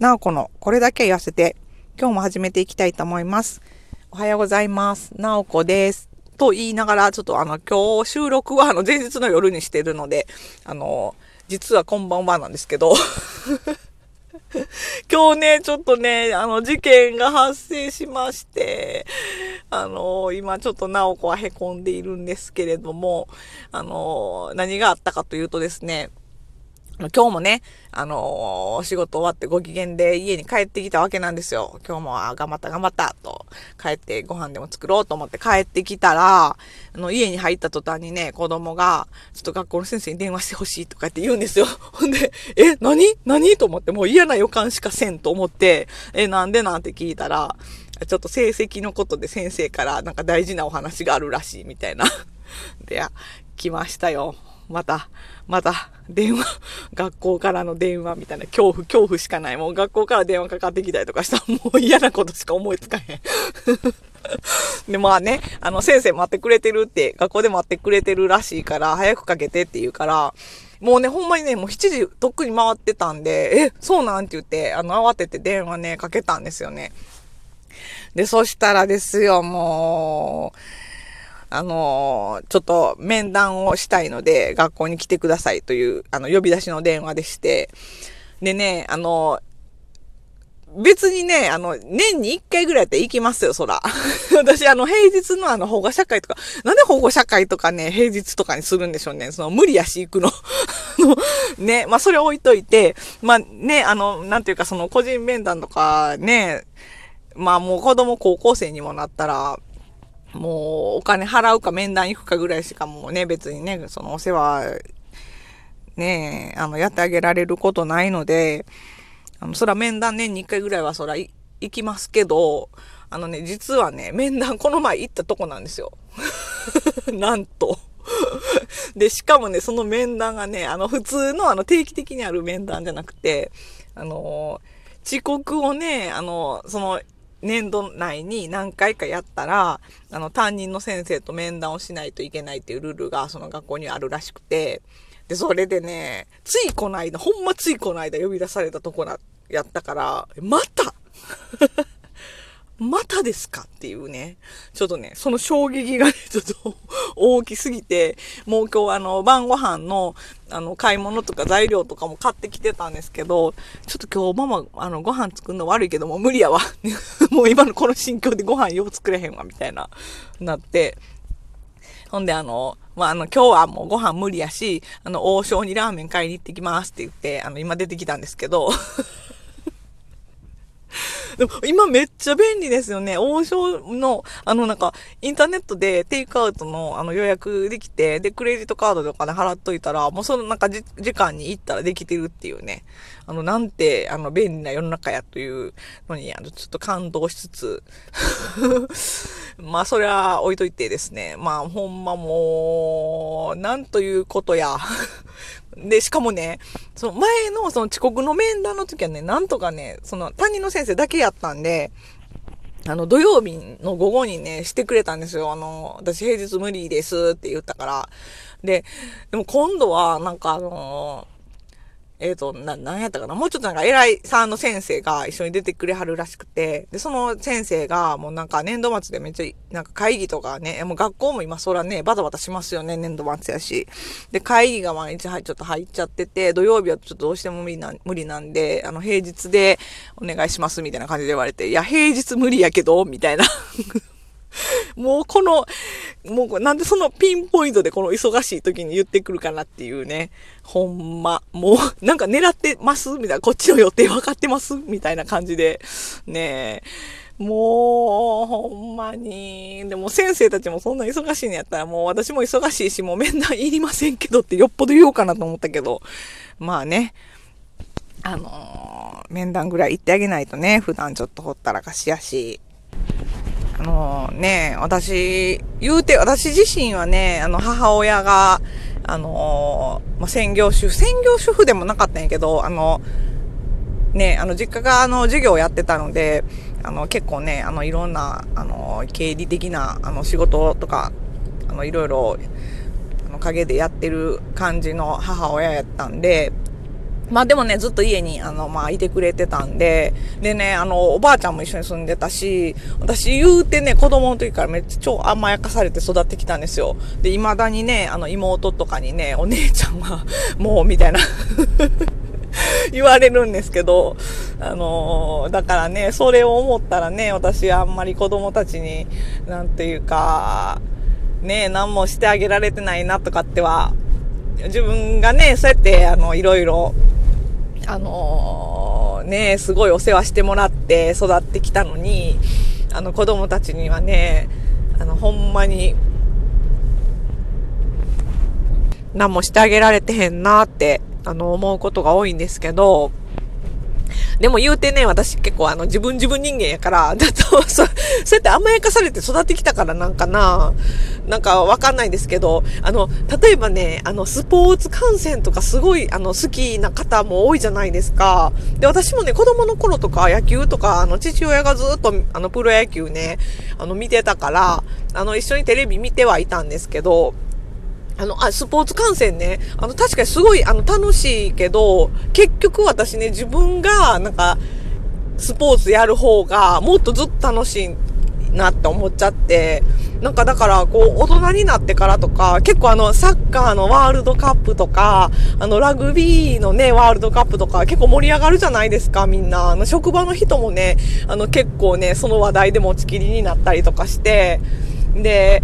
なおこのこれだけ言わせて、今日も始めていきたいと思います。おはようございます。なおこです。と言いながら、ちょっとあの、今日収録はあの、前日の夜にしてるので、あの、実はこんばんはなんですけど、今日ね、ちょっとね、あの、事件が発生しまして、あの、今ちょっと直子は凹んでいるんですけれども、あの、何があったかというとですね、今日もね、あのー、仕事終わってご機嫌で家に帰ってきたわけなんですよ。今日も、あ、頑張った頑張ったと、帰ってご飯でも作ろうと思って帰ってきたら、あの、家に入った途端にね、子供が、ちょっと学校の先生に電話してほしいとかって言うんですよ。ほんで、え、何？何？と思って、もう嫌な予感しかせんと思って、え、なんで？なんて聞いたら、ちょっと成績のことで先生からなんか大事なお話があるらしいみたいな。で、来ましたよ。また、また、電話、学校からの電話みたいな、恐怖、恐怖しかない。もう学校から電話かかってきたりとかしたら、もう嫌なことしか思いつかへん。で、まあね、あの、先生待ってくれてるって、学校で待ってくれてるらしいから、早くかけてって言うから、もうね、ほんまにね、もう7時とっくに回ってたんで、え、そうなんて言って、あの、慌てて電話ね、かけたんですよね。で、そしたらですよ、もう、あのちょっと面談をしたいので、学校に来てくださいという、あの、呼び出しの電話でして、でね、あの別にね、あの、年に一回ぐらいやったら行きますよ、そら。私、あの、平日のあの、保護者会とか、なんで保護者会とかね、平日とかにするんでしょうね。その、無理やし行くの。ね、まあ、それ置いといて、まあ、ね、あの、なんていうか、その、個人面談とか、ね、まあ、もう子供高校生にもなったら、もうお金払うか面談行くかぐらいしかもうね、別にね、そのお世話、ね、あの、やってあげられることないので、あの、そら面談年に1回ぐらいはそら行きますけど、あのね、実はね、面談この前行ったとこなんですよ。なんと。で、しかもね、その面談がね、あの、普通のあの、定期的にある面談じゃなくて、あの、遅刻をね、あの、その、年度内に何回かやったら、あの、担任の先生と面談をしないといけないっていうルールが、その学校にあるらしくて、で、それでね、ついこの間、ほんまついこの間呼び出されたとこな、やったから、また！またですか？っていうね。ちょっとね、その衝撃がね、ちょっと 大きすぎて、もう今日あの、晩ご飯の、あの、買い物とか材料とかも買ってきてたんですけど、ちょっと今日ママ、あの、ご飯作るの悪いけども無理やわ。もう今のこの心境でご飯よう作れへんわ、みたいな、なって。ほんであの、まあ、あの、今日はもうご飯無理やし、あの、王将にラーメン買いに行ってきますって言って、あの、今出てきたんですけど、でも今めっちゃ便利ですよね。王将の、あのなんか、インターネットでテイクアウトのあの予約できて、で、クレジットカードとかで払っといたら、もうそのなんか時間に行ったらできてるっていうね。あの、なんて、あの、便利な世の中やというのに、あの、ちょっと感動しつつ、まあ、それは置いといてですね。まあ、ほんまもう、なんということや。で、しかもね、その前のその遅刻の面談の時はね、なんとかね、その担任の先生だけやったんで、あの、土曜日の午後にね、してくれたんですよ。あの、私平日無理ですって言ったから。で、でも今度は、なんかあのえっ、ー、と、な、なんやったかな？もうちょっとなんか偉いさんの先生が一緒に出てくれはるらしくて、で、その先生がもうなんか年度末でめっちゃ、なんか会議とかね、もう学校も今そらね、バタバタしますよね、年度末やし。で、会議が毎日ちょっと入っちゃってて、土曜日はちょっとどうしても無理な、無理なんで、あの、平日でお願いしますみたいな感じで言われて、いや、平日無理やけど、みたいな。もうこの、もうなんでそのピンポイントでこの忙しい時に言ってくるかなっていうね。ほんま。もう なんか狙ってますみたいな。こっちの予定分かってますみたいな感じで。ねもう、ほんまに。でも先生たちもそんな忙しいんやったらもう私も忙しいし、もう面談いりませんけどってよっぽど言おうかなと思ったけど。まあね。あのー、面談ぐらい行ってあげないとね、普段ちょっとほったらかしやし。あのね、私、言うて、私自身はね、あの、母親が、あのまあ、専業主婦、専業主婦でもなかったんやけど、あの、ね、あの、実家が、あの、授業をやってたので、あの、結構ね、あの、いろんな、あの、経理的な、あの、仕事とか、あの、いろいろ、あの、陰でやってる感じの母親やったんで、まあでもね、ずっと家に、あの、まあいてくれてたんで、でね、あの、おばあちゃんも一緒に住んでたし、私言うてね、子供の時からめっちゃ超甘やかされて育ってきたんですよ。で、未だにね、あの、妹とかにね、お姉ちゃんは、もう、みたいな 言われるんですけど、あの、だからね、それを思ったらね、私あんまり子供たちに、なんていうか、ね、何もしてあげられてないなとかっては、自分がね、そうやって、あの、いろいろ、あのー、ね、すごいお世話してもらって育ってきたのに、あの子供たちにはね、あの、ほんまに、何もしてあげられてへんなって、あの、思うことが多いんですけど、でも言うてね、私結構あの自分自分人間やから、だと、そ、そうやって甘やかされて育ってきたからなんかな、なんかわかんないですけど、あの、例えばね、あの、スポーツ観戦とかすごい、あの、好きな方も多いじゃないですか。で、私もね、子供の頃とか野球とか、あの、父親がずっと、あの、プロ野球ね、あの、見てたから、あの、一緒にテレビ見てはいたんですけど、あの、あ、スポーツ観戦ね。あの、確かにすごい、あの、楽しいけど、結局私ね、自分が、なんか、スポーツやる方が、もっとずっと楽しいなって思っちゃって、なんかだから、こう、大人になってからとか、結構あの、サッカーのワールドカップとか、あの、ラグビーのね、ワールドカップとか、結構盛り上がるじゃないですか、みんな。あの、職場の人もね、あの、結構ね、その話題で持ちきりになったりとかして、で、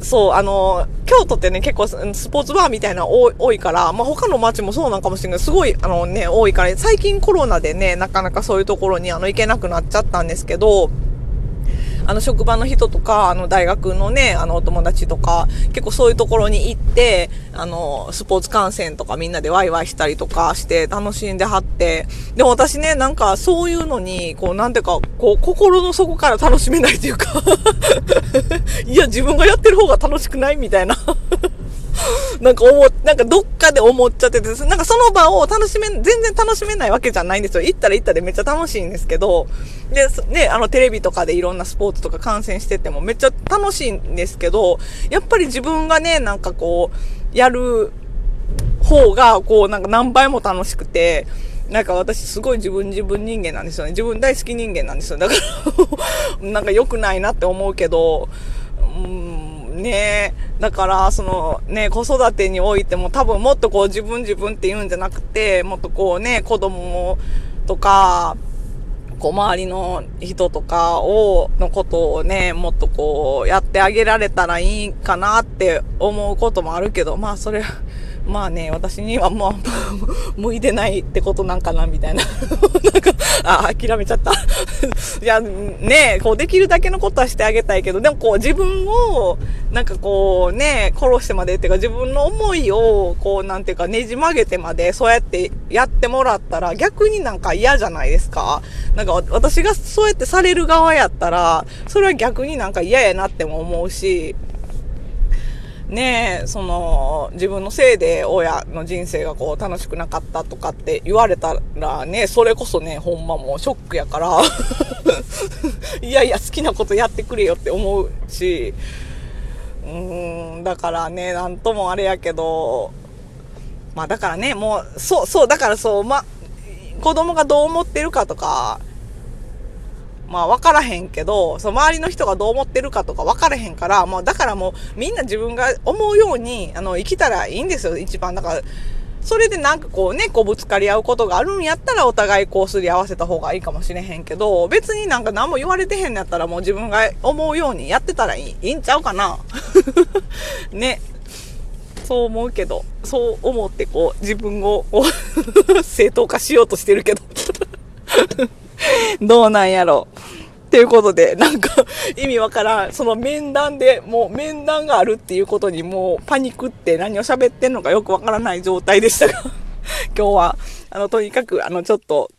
そう、あの、京都ってね、結構スポーツバーみたいな多いから、まあ、他の街もそうなんかもしれないすごい、あのね、多いから、最近コロナでね、なかなかそういうところにあの行けなくなっちゃったんですけど、あの、職場の人とか、あの、大学のね、あの、お友達とか、結構そういうところに行って、あの、スポーツ観戦とかみんなでワイワイしたりとかして楽しんではって、でも私ね、なんかそういうのに、こう、なんていうか、こう、心の底から楽しめないというか いや、自分がやってる方が楽しくないみたいな。なんか思、なんかどっかで思っちゃってて、なんかその場を楽しめ、全然楽しめないわけじゃないんですよ。行ったら行ったでめっちゃ楽しいんですけど、で、ね、あのテレビとかでいろんなスポーツとか観戦しててもめっちゃ楽しいんですけど、やっぱり自分がね、なんかこう、やる方が、こう、なんか何倍も楽しくて、なんか私すごい自分自分人間なんですよね。自分大好き人間なんですよ。だから なんか良くないなって思うけど、うんね。だから、そのね、子育てにおいても多分もっとこう自分自分って言うんじゃなくて、もっとこうね、子供とか、こう周りの人とかを、のことをね、もっとこうやってあげられたらいいかなって思うこともあるけど、まあそれ、まあね、私にはもう、向いてないってことなんかな、みたいな。なんか、あ、諦めちゃった。いや、ね、こう、できるだけのことはしてあげたいけど、でもこう、自分を、なんかこう、ね、殺してまでっていうか、自分の思いを、こう、なんていうか、ねじ曲げてまで、そうやってやってもらったら、逆になんか嫌じゃないですか。なんか、私がそうやってされる側やったら、それは逆になんか嫌やなっても思うし、ねえ、その、自分のせいで親の人生がこう楽しくなかったとかって言われたらね、それこそね、ほんまもうショックやから。いやいや好きなことやってくれよって思うし、うーん、だからね、なんともあれやけど、まあだからね、もう、そう、そう、だからそう、ま、子供がどう思ってるかとか、まあ分からへんけど、その周りの人がどう思ってるかとか分からへんから、もうだからもうみんな自分が思うように、あの、生きたらいいんですよ、一番。だから、それでなんかこうね、こうぶつかり合うことがあるんやったらお互いこうすり合わせた方がいいかもしれへんけど、別になんか何も言われてへんのやったらもう自分が思うようにやってたらいいいいんちゃうかな ね。そう思うけど、そう思ってこう自分を 正当化しようとしてるけど どうなんやろう。っていうことで、なんか意味わからん。その面談で、もう面談があるっていうことにもうパニックって何を喋ってんのかよくわからない状態でしたが、今日は、あの、とにかく、あの、ちょっと、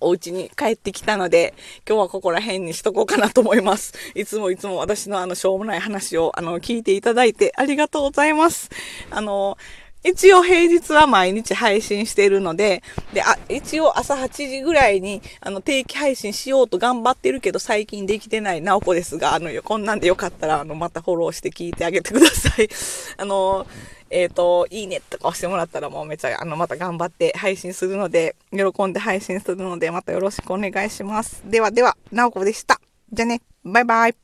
お家に帰ってきたので、今日はここら辺にしとこうかなと思います。いつもいつも私のあの、しょうもない話を、あの、聞いていただいてありがとうございます。あの、一応平日は毎日配信してるので、で、あ、一応朝8時ぐらいに、あの、定期配信しようと頑張ってるけど、最近できてないなおこですが、あの、こんなんでよかったら、あの、またフォローして聞いてあげてください。あの、えっ、と、いいねとか押してもらったらもうめちゃ、あの、また頑張って配信するので、喜んで配信するので、またよろしくお願いします。ではでは、なおこでした。じゃあね、バイバイ。